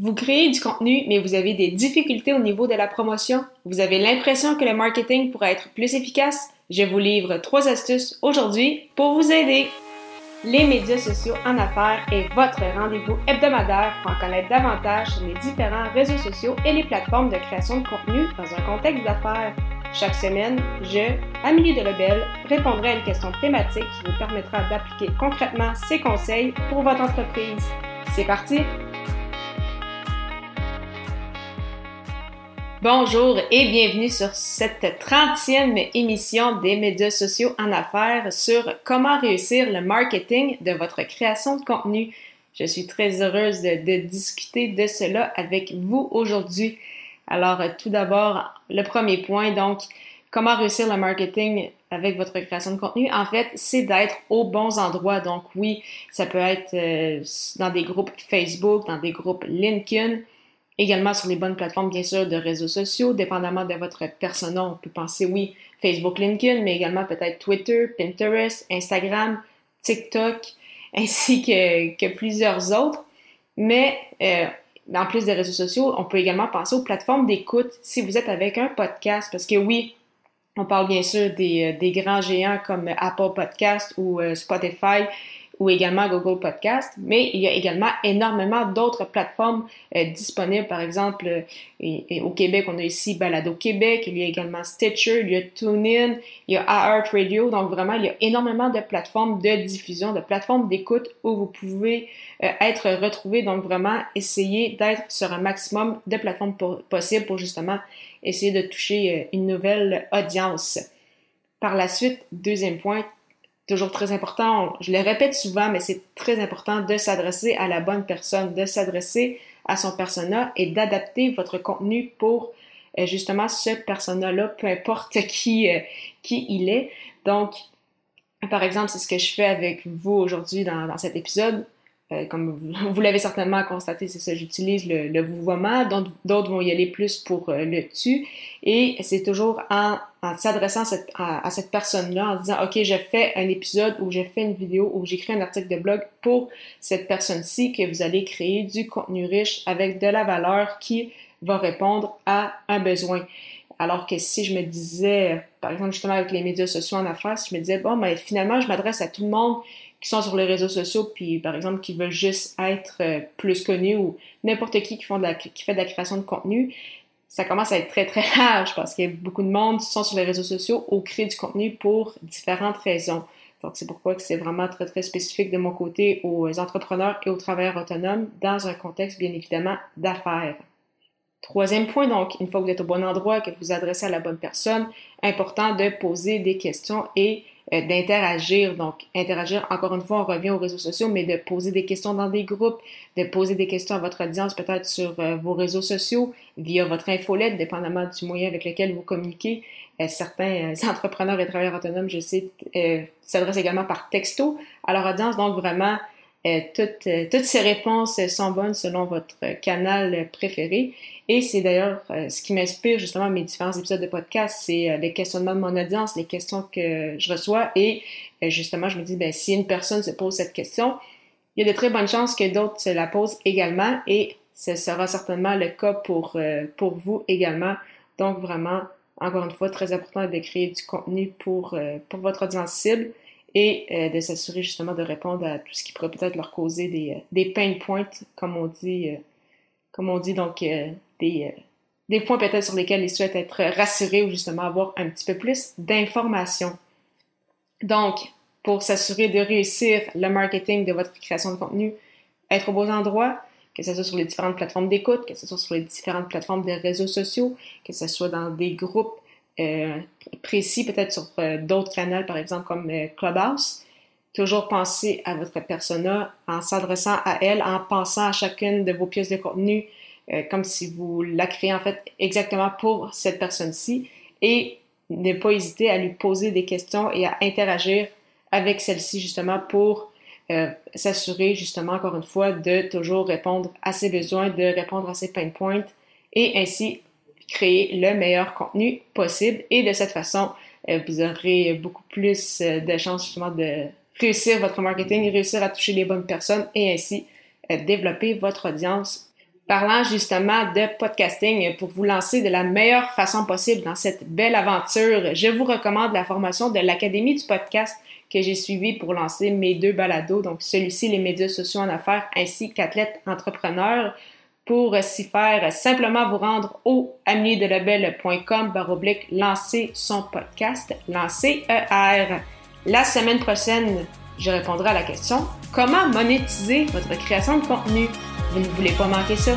Vous créez du contenu, mais vous avez des difficultés au niveau de la promotion. Vous avez l'impression que le marketing pourrait être plus efficace. Je vous livre trois astuces aujourd'hui pour vous aider. Les médias sociaux en affaires est votre rendez-vous hebdomadaire pour en connaître davantage sur les différents réseaux sociaux et les plateformes de création de contenu dans un contexte d'affaires. Chaque semaine, je, Amélie Delebel, répondrai à une question thématique qui vous permettra d'appliquer concrètement ces conseils pour votre entreprise. C'est parti! Bonjour et bienvenue sur cette 30e émission des médias sociaux en affaires sur comment réussir le marketing de votre création de contenu. Je suis très heureuse de, discuter de cela avec vous aujourd'hui. Alors, tout d'abord, le premier point, donc, comment réussir le marketing avec votre création de contenu, en fait, c'est d'être aux bons endroits. Donc oui, ça peut être euh, dans des groupes Facebook, dans des groupes LinkedIn, Également sur les bonnes plateformes, bien sûr, de réseaux sociaux, dépendamment de votre persona. On peut penser, oui, Facebook, LinkedIn, mais également peut-être Twitter, Pinterest, Instagram, TikTok, ainsi que, que plusieurs autres. Mais euh, en plus des réseaux sociaux, on peut également penser aux plateformes d'écoute si vous êtes avec un podcast. Parce que oui, on parle bien sûr des, euh, des grands géants comme Apple Podcast ou euh, Spotify ou également Google Podcast, mais il y a également énormément d'autres plateformes euh, disponibles. Par exemple, euh, au Québec, on a ici Balado Québec, il y a également Stitcher, il y a TuneIn, il y a iHeartRadio. Donc vraiment, il y a énormément de plateformes de diffusion, de plateformes d'écoute où vous pouvez euh, être retrouvé. Donc vraiment, essayer d'être sur un maximum de plateformes possibles pour justement essayer de toucher une nouvelle audience. Par la suite, deuxième point, toujours très important, je le répète souvent, mais c'est très important de s'adresser à la bonne personne, de s'adresser à son persona et d'adapter votre contenu pour euh, justement ce persona-là, peu importe qui, euh, qui il est. Donc, par exemple, c'est ce que je fais avec vous aujourd'hui dans cet épisode. Euh, comme vous, l'avez certainement constaté, c'est ça, j'utilise le, le vouvoiement, d'autres vont y aller plus pour euh, le tu, et c'est toujours en, en s'adressant à, cette personne-là, en disant, OK, j'ai fait un épisode ou j'ai fait une vidéo ou j'écris un article de blog pour cette personne-ci que vous allez créer du contenu riche avec de la valeur qui va répondre à un besoin. Alors que si je me disais, par exemple, justement avec les médias sociaux en affaires, si je me disais, bon, mais finalement, je m'adresse à tout le monde qui sont sur les réseaux sociaux, puis par exemple qui veulent juste être euh, plus connus ou n'importe qui qui, fait de la création de contenu, ça commence à être très très large parce qu'il y a beaucoup de monde qui sont sur les réseaux sociaux ou créent du contenu pour différentes raisons. Donc c'est pourquoi c'est vraiment très très spécifique de mon côté aux entrepreneurs et aux travailleurs autonomes dans un contexte bien évidemment d'affaires. Troisième point, donc, une fois que vous êtes au bon endroit, que vous vous adressez à la bonne personne, important de poser des questions et euh, d'interagir. Donc, interagir, encore une fois, on revient aux réseaux sociaux, mais de poser des questions dans des groupes, de poser des questions à votre audience, peut-être sur euh, vos réseaux sociaux, via votre infolette, dépendamment du moyen avec lequel vous communiquez. Euh, certains entrepreneurs et travailleurs autonomes, je sais, s'adressent également par texto à leur audience. Donc, vraiment, toutes, toutes ces réponses sont bonnes selon votre canal préféré. Et c'est d'ailleurs euh, ce qui m'inspire justement mes différents épisodes de podcast, c'est euh, les questionnements de mon audience, les questions que je reçois. Et euh, justement, je me dis, ben, si une personne se pose cette question, il y a de très bonnes chances que d'autres se la posent également. Et ce sera certainement le cas pour, pour vous également. Donc vraiment, encore une fois, très important de créer du contenu pour, pour votre audience cible et de s'assurer justement de répondre à tout ce qui pourrait peut-être leur causer des, des pain points, comme on dit, comme on dit donc des, euh, des points peut-être sur lesquels ils souhaitent être rassurés ou justement avoir un petit peu plus d'informations. Donc, pour s'assurer de réussir le marketing de votre création de contenu, être au bon endroit, que ce soit sur les différentes plateformes d'écoute, que ce soit sur les différentes plateformes des réseaux sociaux, que ce soit dans des groupes euh, précis, peut-être sur euh, d'autres canaux, par exemple comme Clubhouse. Toujours penser à votre persona en s'adressant à elle, en pensant à chacune de vos pièces de contenu euh, comme si vous la créez en fait exactement pour cette personne-ci et ne pas hésiter à lui poser des questions et à interagir avec celle-ci justement pour euh, s'assurer justement encore une fois de toujours répondre à ses besoins, de répondre à ses pain points et ainsi créer le meilleur contenu possible et de cette façon euh, vous aurez beaucoup plus de chances justement de réussir votre marketing, réussir à toucher les bonnes personnes et ainsi développer votre audience parlant justement de podcasting pour vous lancer de la meilleure façon possible dans cette belle aventure. Je vous recommande la formation de l'Académie du podcast que j'ai suivie pour lancer mes deux balados, donc celui-ci, les médias sociaux en affaires, ainsi qu'athlète entrepreneur. Pour s'y faire, simplement vous rendre au amiedelabel.com baroblique lancer son podcast, lancer ER. La semaine prochaine, je répondrai à la question comment monétiser votre création de contenu? Vous ne voulez pas manquer ça?